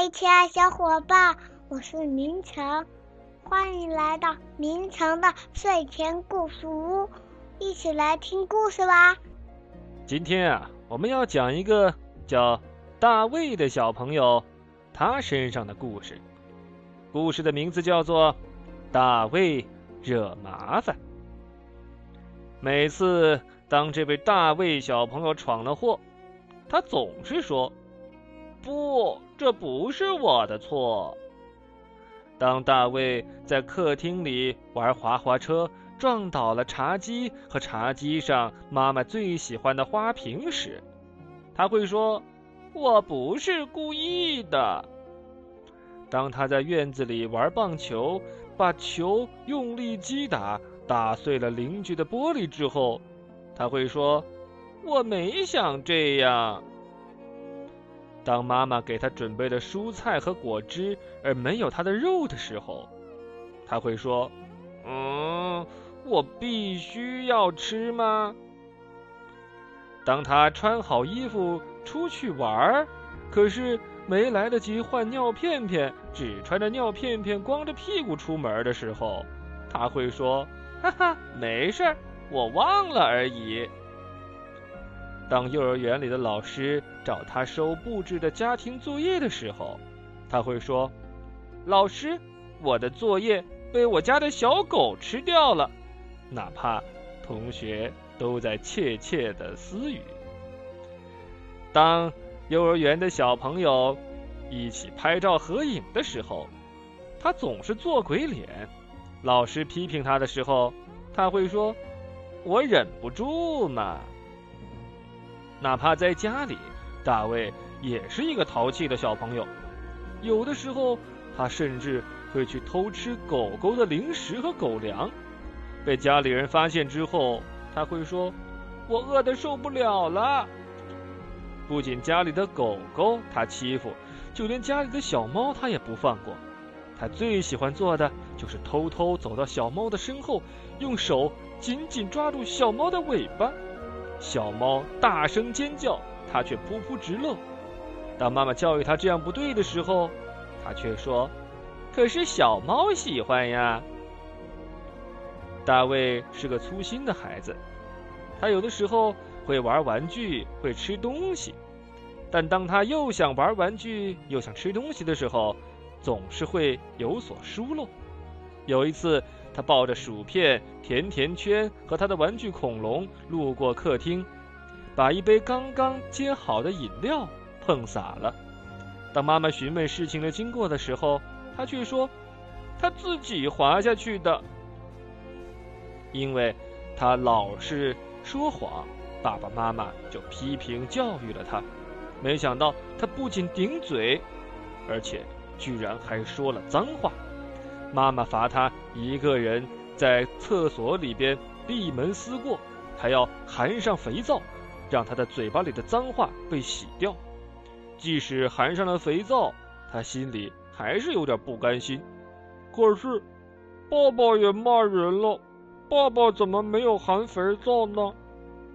嗨，亲爱小伙伴，我是明成，欢迎来到明成的睡前故事屋，一起来听故事吧。今天啊，我们要讲一个叫大卫的小朋友，他身上的故事。故事的名字叫做《大卫惹麻烦》。每次当这位大卫小朋友闯了祸，他总是说：“不，这不是我的错。”当大卫在客厅里玩滑滑车，撞倒了茶几和茶几上妈妈最喜欢的花瓶时，他会说：“我不是故意的。”当他在院子里玩棒球，把球用力击打。打碎了邻居的玻璃之后，他会说：“我没想这样。”当妈妈给他准备了蔬菜和果汁而没有他的肉的时候，他会说：“嗯，我必须要吃吗？”当他穿好衣服出去玩儿，可是没来得及换尿片片，只穿着尿片片光着屁股出门的时候，他会说。哈哈，没事儿，我忘了而已。当幼儿园里的老师找他收布置的家庭作业的时候，他会说：“老师，我的作业被我家的小狗吃掉了。”哪怕同学都在窃窃的私语。当幼儿园的小朋友一起拍照合影的时候，他总是做鬼脸。老师批评他的时候，他会说：“我忍不住嘛。”哪怕在家里，大卫也是一个淘气的小朋友。有的时候，他甚至会去偷吃狗狗的零食和狗粮。被家里人发现之后，他会说：“我饿得受不了了。”不仅家里的狗狗他欺负，就连家里的小猫他也不放过。他最喜欢做的就是偷偷走到小猫的身后，用手紧紧抓住小猫的尾巴。小猫大声尖叫，它却噗噗直乐。当妈妈教育它这样不对的时候，它却说：“可是小猫喜欢呀。”大卫是个粗心的孩子，他有的时候会玩玩具，会吃东西，但当他又想玩玩具又想吃东西的时候，总是会有所疏漏。有一次，他抱着薯片、甜甜圈和他的玩具恐龙路过客厅，把一杯刚刚接好的饮料碰洒了。当妈妈询问事情的经过的时候，他却说：“他自己滑下去的。”因为他老是说谎，爸爸妈妈就批评教育了他。没想到他不仅顶嘴，而且。居然还说了脏话，妈妈罚他一个人在厕所里边闭门思过，还要含上肥皂，让他的嘴巴里的脏话被洗掉。即使含上了肥皂，他心里还是有点不甘心。可是，爸爸也骂人了，爸爸怎么没有含肥皂呢？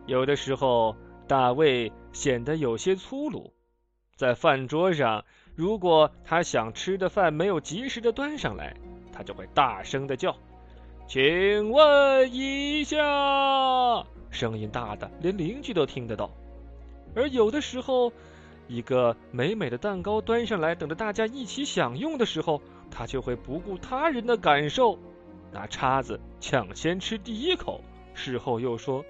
有的时候，大卫显得有些粗鲁，在饭桌上。如果他想吃的饭没有及时的端上来，他就会大声的叫：“请问一下！”声音大的连邻居都听得到。而有的时候，一个美美的蛋糕端上来，等着大家一起享用的时候，他就会不顾他人的感受，拿叉子抢先吃第一口，事后又说：“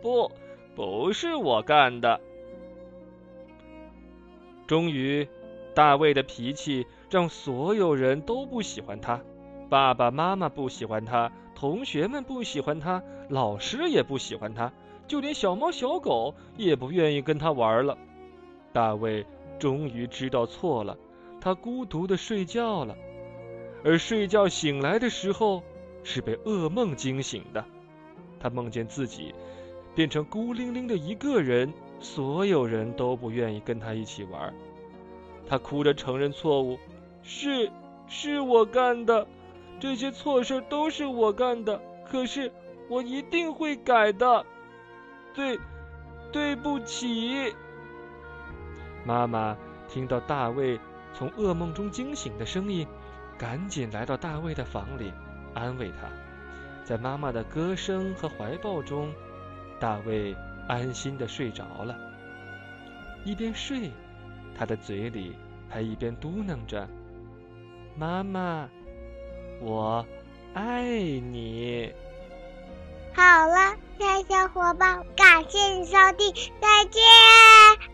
不，不是我干的。”终于。大卫的脾气让所有人都不喜欢他，爸爸妈妈不喜欢他，同学们不喜欢他，老师也不喜欢他，就连小猫小狗也不愿意跟他玩了。大卫终于知道错了，他孤独的睡觉了，而睡觉醒来的时候是被噩梦惊醒的，他梦见自己变成孤零零的一个人，所有人都不愿意跟他一起玩。他哭着承认错误，是，是我干的，这些错事都是我干的。可是我一定会改的，对，对不起。妈妈听到大卫从噩梦中惊醒的声音，赶紧来到大卫的房里，安慰他。在妈妈的歌声和怀抱中，大卫安心的睡着了。一边睡，他的嘴里还一边嘟囔着：“妈妈，我爱你。”好了，亲爱小伙伴，感谢你收听，再见。